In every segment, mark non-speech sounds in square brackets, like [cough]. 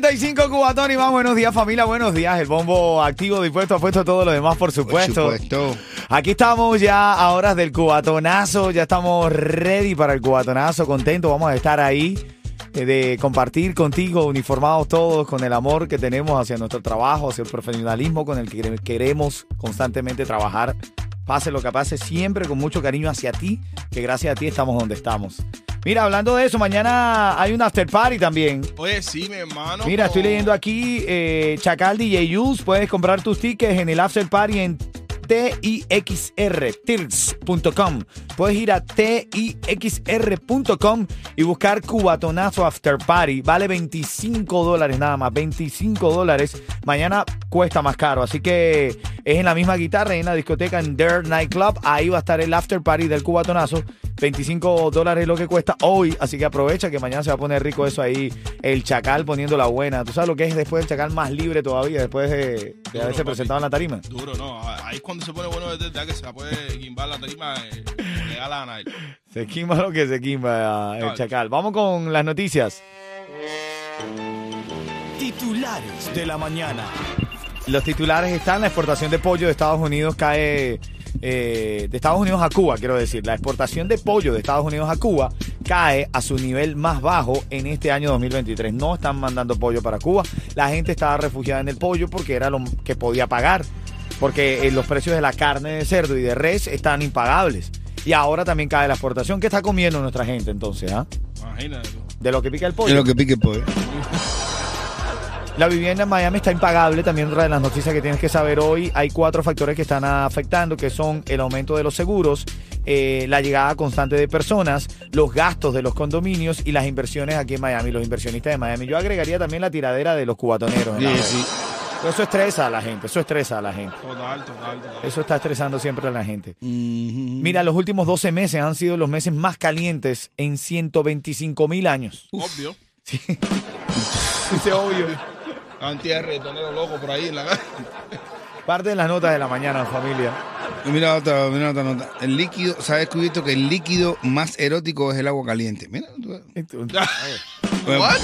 9.35 Cubatón y más. Buenos días, familia. Buenos días. El bombo activo, dispuesto, apuesto todo lo demás, por supuesto. Por supuesto. Aquí estamos ya a horas del cubatonazo. Ya estamos ready para el cubatonazo. Contento, vamos a estar ahí eh, de compartir contigo, uniformados todos, con el amor que tenemos hacia nuestro trabajo, hacia el profesionalismo con el que queremos constantemente trabajar Pase lo que pase, siempre con mucho cariño hacia ti, que gracias a ti estamos donde estamos. Mira, hablando de eso, mañana hay un after party también. Oye, sí, mi hermano. Mira, estoy leyendo aquí, eh, Chacal DJ Use, puedes comprar tus tickets en el after party en TIXR, tirs.com. Puedes ir a TIXR.com y buscar Cubatonazo After Party. Vale 25 dólares nada más, 25 dólares. Mañana cuesta más caro, así que es en la misma guitarra, en la discoteca en Dare Night Club. Ahí va a estar el After Party del Cubatonazo. 25 dólares es lo que cuesta hoy, así que aprovecha que mañana se va a poner rico eso ahí, el chacal poniendo la buena. ¿Tú sabes lo que es después el chacal más libre todavía, después de, de haberse presentado en la tarima? Duro, no. Ahí es cuando se pone bueno de verdad que se la puede guimbar la tarima eh, a. Se quima lo que se quima el Dale. chacal. Vamos con las noticias. Titulares de la mañana. Los titulares están, la exportación de pollo de Estados Unidos cae, eh, de Estados Unidos a Cuba, quiero decir, la exportación de pollo de Estados Unidos a Cuba cae a su nivel más bajo en este año 2023. No están mandando pollo para Cuba, la gente estaba refugiada en el pollo porque era lo que podía pagar, porque eh, los precios de la carne de cerdo y de res están impagables. Y ahora también cae la exportación. ¿Qué está comiendo nuestra gente entonces? ah? Imagínate. De lo que pica el pollo. Es lo que pique el pollo. [laughs] La vivienda en Miami está impagable, también otra de las noticias que tienes que saber hoy. Hay cuatro factores que están afectando, que son el aumento de los seguros, eh, la llegada constante de personas, los gastos de los condominios y las inversiones aquí en Miami, los inversionistas de Miami. Yo agregaría también la tiradera de los cubatoneros. en la red. Pero Eso estresa a la gente, eso estresa a la gente. Total, total, total. Eso está estresando siempre a la gente. Mira, los últimos 12 meses han sido los meses más calientes en 125 mil años. Obvio. Ese [laughs] obvio. Antier reggaetonero loco por ahí en la calle. Parte de las notas de la mañana, familia. Mira otra, mira otra nota. El líquido, se ha descubierto que el líquido más erótico es el agua caliente. Mira, tú- [laughs] bueno,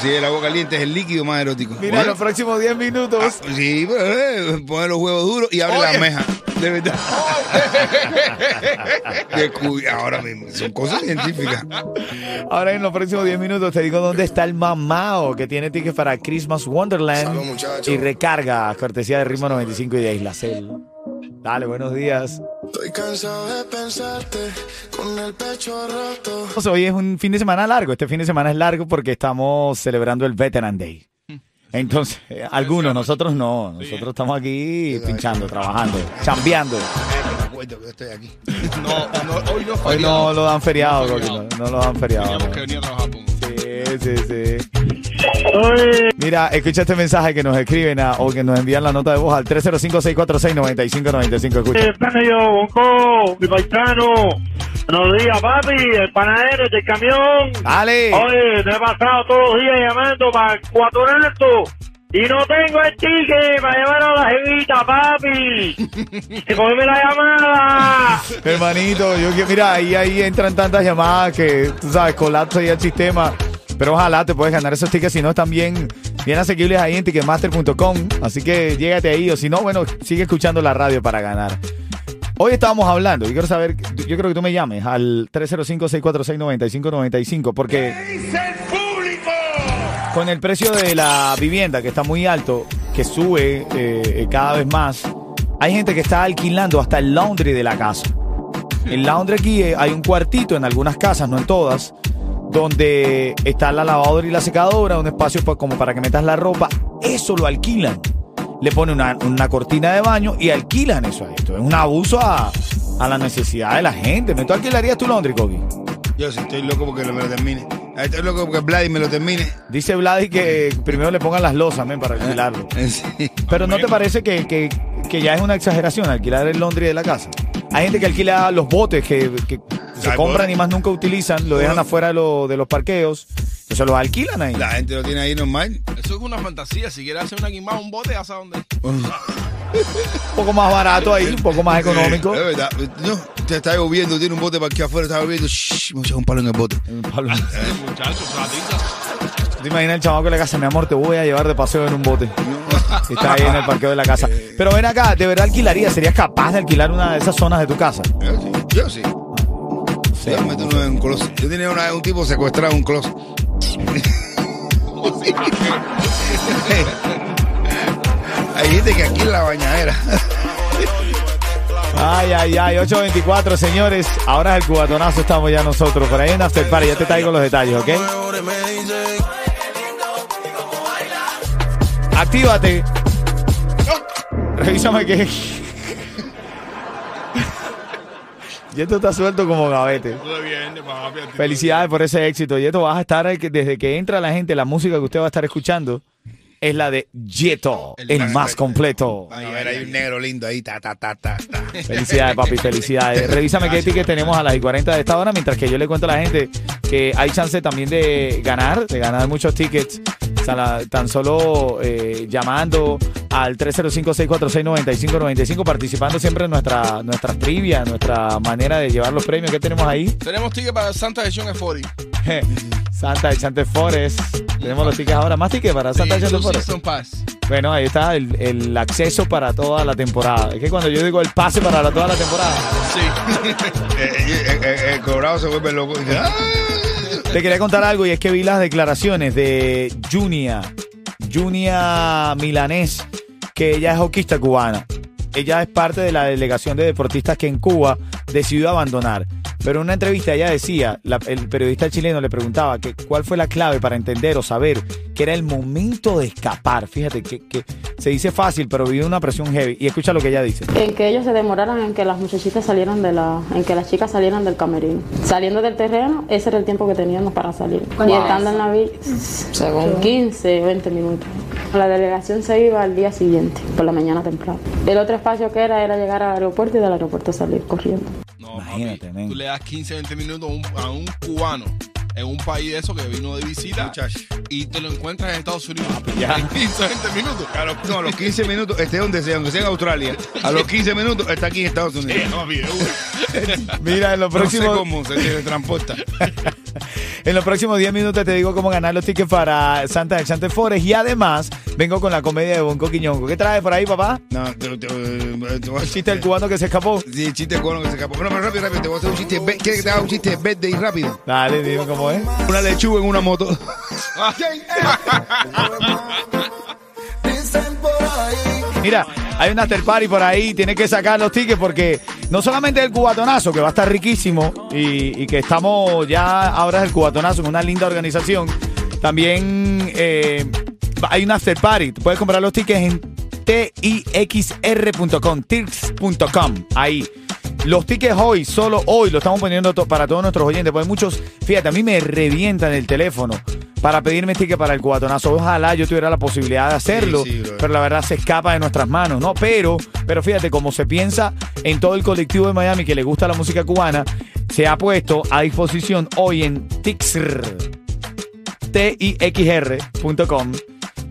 sí, el agua caliente es el líquido más erótico. Mira, Bueno, los próximos 10 minutos. ah, sí, pero eh, pone los huevos duros y abre Oye. la meja. De verdad. [laughs] Ahora mismo, son cosas científicas. Ahora en los próximos 10 minutos te digo dónde está el mamao que tiene tickets para Christmas Wonderland Salud, muchachos. y recarga cortesía de Ritmo 95 y de Isla Cel. Dale, buenos días. Estoy cansado de pensarte con el pecho roto. Pues Hoy es un fin de semana largo. Este fin de semana es largo porque estamos celebrando el Veteran Day. [laughs] Entonces, eh, algunos, nosotros no. Nosotros estamos aquí pinchando, trabajando, chambeando. Me acuerdo que yo estoy aquí. No, no, hoy no Hoy no lo dan feriado, No, no, no lo dan feriado. Teníamos que venir a trabajar, pongo. Sí, sí, sí. Mira, escucha este mensaje que nos escriben a- o que nos envían la nota de voz al 305-646-9595. Escucha. Eh, pana yo, Bonco, mi paisano. Buenos días, papi, el panadero del camión. Dale. Oye, me he pasado todos los días llamando para cuatro y no tengo el ticket para llevar a la jevita, papi. [laughs] Y cogeme la llamada. Hermanito, yo que mira, ahí, ahí entran tantas llamadas que, tú sabes, colapsa ahí el sistema. Pero ojalá te puedes ganar esos tickets, si no están bien, bien asequibles ahí en ticketmaster.com. Así que llégate ahí, o si no, bueno, sigue escuchando la radio para ganar. Hoy estábamos hablando, yo quiero saber, yo creo que tú me llames al 305-646-9595, porque... con el precio de la vivienda que está muy alto, que sube eh, cada vez más, hay gente que está alquilando hasta el laundry de la casa. El laundry aquí eh, hay un cuartito en algunas casas, no en todas, donde está la lavadora y la secadora, un espacio pa- como para que metas la ropa. Eso lo alquilan. Le ponen una, una cortina de baño y alquilan eso a esto. Es un abuso a, a la necesidad de la gente. ¿Me tú alquilarías tu laundry, Coqui? Yo sí estoy loco porque me lo termine. Estoy loco porque Vladi me lo termine. Dice Vladi que primero le pongan las losas, men, para alquilarlo. [laughs] Sí. Pero ¿no te parece que, que- que ya es una exageración alquilar el laundry de la casa? Hay gente que alquila los botes que, que se Ay, compran y más nunca utilizan, lo dejan Bueno. afuera de, lo- de los parqueos, entonces los alquilan ahí. La gente lo tiene ahí normal. Eso es una fantasía. Si quieres hacer una guimada, un bote, sabes dónde. Un poco más barato ahí, un poco más económico. Es verdad. No, te está lloviendo, tiene un bote para aquí afuera, está lloviendo. Shh, me echa un palo en el bote. Pablo, Eh, muchachos, platita. ¿Te imaginas el chamaco en la casa? Mi amor, te voy a llevar de paseo en un bote. Y Está ahí en el parqueo de la casa. [laughs] Pero ven acá, ¿de verdad alquilaría? ¿Serías capaz de alquilar una de esas zonas de tu casa? Yo sí. Yo sí. Yo meto uno en un closet. Yo tenía una- un tipo secuestrado en un closet. [laughs] Hay gente que aquí en la bañadera. Ay, ay, ay, 824, señores. Ahora es el cubatonazo, estamos ya nosotros. Por ahí en After Party, ya te traigo los detalles, ¿ok? Actívate. Revísame que. Y esto está suelto como gavete. Felicidades por ese éxito. Y esto vas a estar que desde que entra la gente, la música que usted va a estar escuchando es la de Yeto, el, El más completo. A ver, hay un negro lindo ahí. Ta, ta, ta, ta, ta. Felicidades, papi, felicidades. Revísame qué ticket tenemos a las y 40 de esta hora, mientras que yo le cuento a la gente que hay chance también de ganar, de ganar muchos tickets. O sea, la- tan solo eh, llamando al 305-646-9595, participando siempre en nuestra, nuestras trivias, nuestra manera de llevar los premios que tenemos ahí. Tenemos ticket para Santa Edición F40. Santa Chante Forest. Tenemos los tickets ahora. ¿Más tickets para Santa de Sí, Forest? Pass. Bueno, ahí está el, el acceso para toda la temporada. Es que cuando yo digo el pase para la- toda la temporada, Sí. [laughs] Eh, eh, eh, el cobrado se vuelve loco. Dice, [laughs] "Ah". Te quería contar algo y es que vi las declaraciones de Junia, Junia Milanés, que ella es hoquista cubana. Ella es parte de la delegación de deportistas que en Cuba decidió abandonar. Pero en una entrevista ella decía, la- el periodista chileno le preguntaba que cuál fue la clave para entender o saber que era el momento de escapar. Fíjate que, que se dice fácil, pero vive una presión heavy. Y escucha lo que ella dice. En que ellos se demoraran en que las muchachitas salieran de la, en que las chicas salieran del camerino. Saliendo del terreno, ese era el tiempo que teníamos para salir. Y estando en la villa, según 15, 20 minutos. La delegación se iba al día siguiente, por la mañana temprano. El otro espacio que era era llegar al aeropuerto y del aeropuerto salir corriendo. No, Imagínate, papi. Tú le das 15, 20 minutos a un, a un cubano en un país de eso que vino de visita Muchacho. y te lo encuentras en Estados Unidos. ya. En 15, 20 minutos. A los, no, a los 15 minutos, esté donde sea, aunque sea en Australia, a los 15 minutos está aquí en Estados Unidos. Papi, de una. [laughs] Mira, en los No sé próximos... cómo se teletransporta. [laughs] En los próximos 10 minutos te digo cómo ganar los tickets para Santa de Chante Forest y además vengo con la comedia de Bonco Quiñongo. ¿Qué trae por ahí, papá? No, El chiste del cubano que se escapó. Sí, el chiste cubano que se escapó. Bueno, pero rápido, rápido, te voy a hacer un chiste. ¿Quieres que te haga un chiste verde y rápido? Dale, dime cómo es. Una lechuga en una moto. Mira, hay un after party por ahí, tienes que sacar los tickets porque no solamente el cubatonazo, que va a estar riquísimo y, que estamos ya ahora es el cubatonazo en una linda organización, también eh, hay un after party. Tú puedes comprar los tickets en tixr.com, tix.com, ahí. Los tickets hoy, solo hoy, lo estamos poniendo para todos nuestros oyentes, porque muchos, fíjate, a mí me revientan el teléfono para pedirme ticket para el cubatonazo. Ojalá yo tuviera la posibilidad de hacerlo, Sí, sí, brother. pero la verdad se escapa de nuestras manos, ¿no? Pero, pero fíjate, como se piensa en todo el colectivo de Miami que le gusta la música cubana, se ha puesto a disposición hoy en Tixr, tixr.com,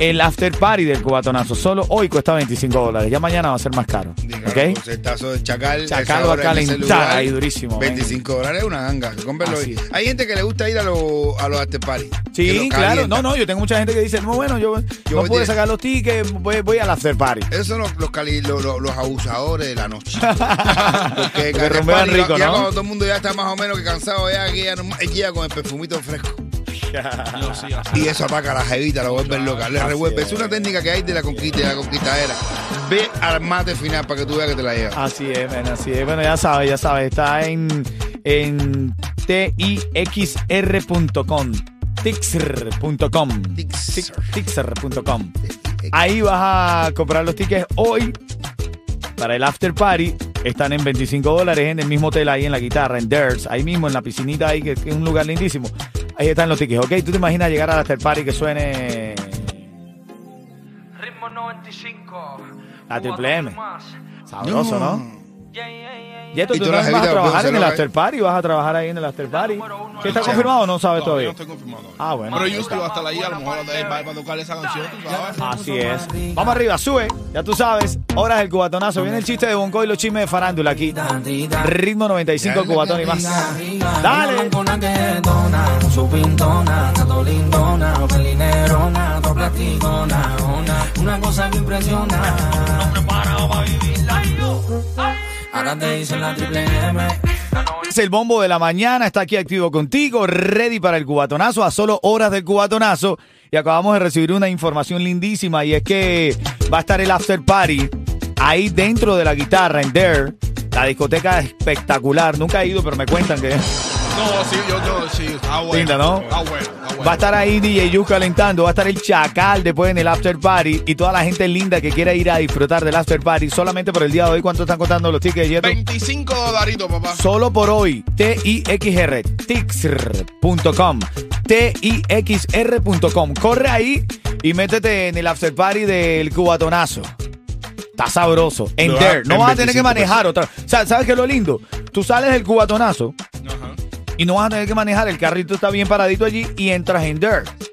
el after party del cubatonazo. Solo hoy cuesta 25 dólares, ya mañana va a ser más caro. Diga, ¿Ok? De chacal. Chacal va a calentar ahí durísimo, ven. 25 dólares es una ganga. Cómpralo hoy. Hay gente que le gusta ir a, los a los after party. Sí, claro. No, no, yo tengo mucha gente que dice, no, bueno, yo, Yo no voy pude de- sacar los tickets, voy, voy al after party. Esos son los, los, cali- los, los- abusadores de la noche. [laughs] Porque Que after rumbean party, rico, ya ¿no? cuando todo el mundo ya está más o menos que cansado, ya, que ya, ya con el perfumito fresco. Y eso ataca a la jevita, la vuelve loca, le revuelve. Es una técnica que hay de la conquista de la conquistadera. Ve al mate final para que tú veas que te la llevas. Así es, men, así es. Bueno, ya sabes, ya sabes. Está en, en tixr.com. Tixr.com. Tixr. Tixr.com. Ahí vas a comprar los tickets hoy para el after party. Están en 25 dólares en el mismo hotel ahí en la guitarra, en Dirs, ahí mismo en la piscinita ahí, que es un lugar lindísimo. Ahí están los tickets, ¿ok? ¿Tú te imaginas llegar al after party que suene Ritmo 95. la triple M? Sabroso, No. ¿No? Y esto Y tú también las vas a trabajar pueden en el after party, vas a trabajar ahí en el after party. ¿Qué está confirmado o no sabes Todavía todavía? no estoy confirmado. Ah, bueno. Pero Justi va a estar ahí, a lo mejor va, a tocar esa canción, tú sabes. Así es. Vamos arriba, sube. Ya tú sabes. Horas del cubatonazo. Viene el chiste de Bonco y los chismes de farándula aquí. Ritmo 95, cubatón y más. Dale. Una, una cosa que impresiona. No preparado para vivirla. Ahora te dicen la triple M. Es el bombo de la mañana. Está aquí activo contigo. Ready para el cubatonazo. A solo horas del cubatonazo. Y acabamos de recibir una información lindísima. Y es que va a estar el after party ahí dentro de la guitarra en Dare. La discoteca es espectacular. Nunca he ido, pero me cuentan que. No, sí, yo, yo, sí, está bueno. Linda, ¿no? Está bueno, está bueno. Va a estar ahí DJ Yu calentando, va a estar el Chacal después en el after party y toda la gente linda que quiera ir a disfrutar del after party solamente por el día de hoy. ¿Cuánto están contando los tickets, Yeto? 25 dolaritos, papá. Solo por hoy. T-I-X-R. Tixr.com. T-I-X-R.com. Corre ahí y métete en el after party del cubatonazo. Está sabroso. En Lo there. va- No en vas a tener que 25 manejar otra. O sea, ¿Sabes qué es lo lindo? Tú sales del cubatonazo. Y no vas a tener que manejar. El carrito está bien paradito allí y entras en.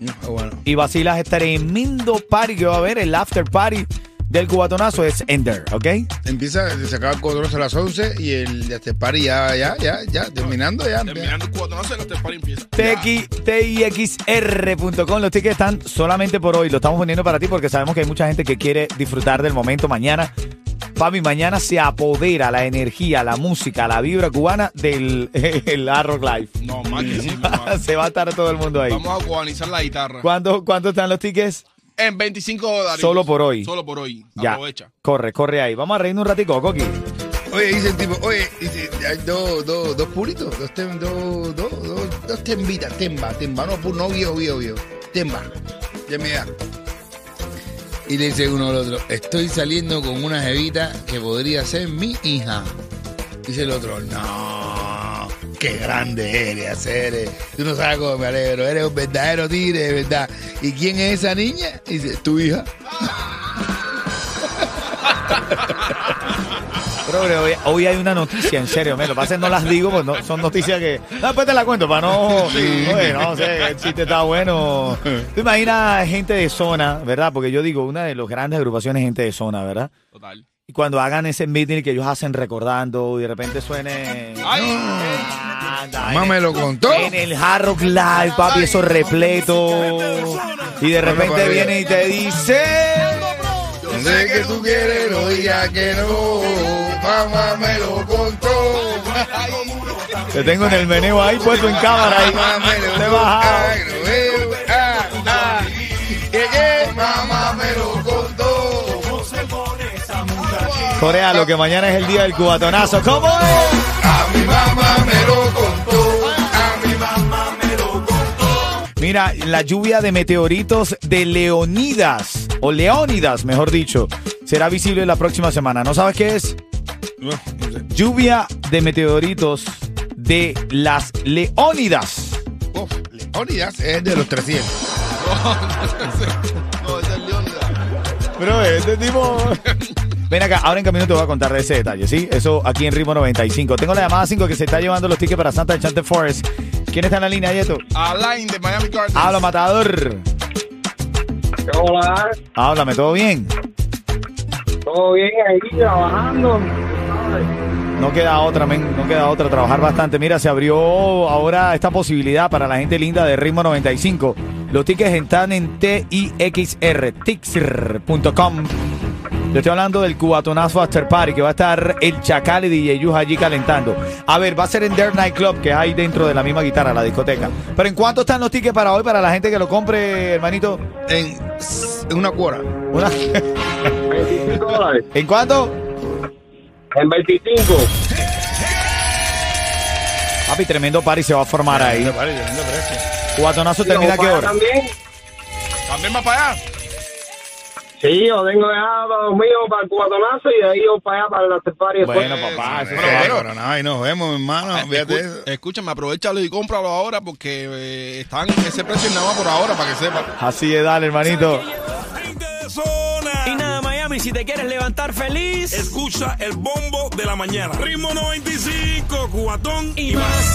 No, bueno. y vacilas este tremendo party que va a haber, el after party del cubatonazo es Ender, ¿ok? Empieza, se acaba el cuadroso a las 11 y el este party ya, ya, ya, ya, terminando ya. Terminando el no sé, los para empieza. TIXR.com, los tickets están solamente por hoy, lo estamos poniendo para ti porque sabemos que hay mucha gente que quiere disfrutar del momento mañana. Papi, mañana se apodera la energía, la música, la vibra cubana del [laughs] el Rock Live. No, más que sí, se va a estar todo el mundo ahí. Vamos a cubanizar la guitarra. ¿Cuánto, ¿Cuánto están los tickets? En 25 dólares. Solo por hoy. Solo por hoy. Ya. Aprovecha. Corre, corre ahí. Vamos a reírnos un ratico, Coqui. Oye, dice el tipo, oye, dice, hay dos, dos, dos puritos, dos, tem- dos, dos, dos, dos tembitas, temba, temba, no, no viejo, viejo, viejo, temba, ya me da. Y le dice uno al otro, estoy saliendo con una jevita que podría ser mi hija. Dice el otro, no, qué grande eres, eres. Tú no sabes cómo me alegro, eres un verdadero tigre, de verdad. ¿Y quién es esa niña? Dice, tu hija. [laughs] Hoy, hoy hay una noticia, en serio, me lo pasa no las digo, pues no, son noticias que. No, después te la cuento para no. Oye, no sé, el chiste está bueno. Tú imaginas gente de zona, ¿verdad? Porque yo digo, una de las grandes agrupaciones es gente de zona, ¿verdad? Total. Y cuando hagan ese meeting que ellos hacen recordando y de repente suene. Ay, Anda, Mamá en me el- lo contó. En el Hard Rock Live, papi, eso repleto. Y de repente viene y te dice. Yo sé que tú quieres, no digas que no. Mamá me lo contó. Te tengo en el meneo ahí puesto en cámara ahí. Mamá me lo Te contó. Ah, ah. Mamá me lo contó. Corea, lo que mañana es el día del cubatonazo. ¿Cómo es? A mi mamá me lo contó. A mi mamá me lo contó. Mira, la lluvia de meteoritos de Leonidas, o Leónidas, mejor dicho, será visible la próxima semana. ¿No sabes qué es? No, no sé. Lluvia de meteoritos de las Leónidas. Uf, Leonidas es de los 300. [laughs] no, ese es Leónidas. Pero este tipo... Ven acá, ahora en camino te voy a contar de ese detalle, ¿sí? Eso aquí en Ritmo 95. Tengo la llamada 5 que se está llevando los tickets para Santa Enchanted Forest. ¿Quién está en la línea, Yeto? Alain de Miami Gardens. Habla, matador. Hola, Háblame, ¿todo bien? todo bien ahí, trabajando. No queda otra, men, no queda otra, trabajar bastante. Mira, se abrió ahora esta posibilidad para la gente linda de Ritmo 95. Los tickets están en TIXR, tixr.com. Yo estoy hablando del cubatonazo After Party, que va a estar el Chacal y DJ allí calentando. A ver, va a ser en Dare Night Club, que ahí dentro de la misma guitarra, la discoteca. Pero ¿en cuánto están los tickets para hoy, para la gente que lo compre, hermanito? En, en una cuora. Una- [laughs] 25 dólares. ¿En cuánto? En 25. Papi, tremendo party se va a formar ahí. Tremendo party, tremendo precio. Cubatonazo termina a qué hora? También. También va para allá. Sí, yo tengo dejado a los míos para el cubatonazo y de ahí yo para allá para el after party después. Bueno, papá, eso va. pero- Pero nada, ahí nos vemos, mi hermano. Eso. Escu- Escúchame, aprovechalo y cómpralo ahora porque eh, están ese precio nada más por ahora para que sepa. Así es, dale, hermanito. Si te quieres levantar feliz Escucha el bombo de la mañana. Ritmo 95, cubatón y más.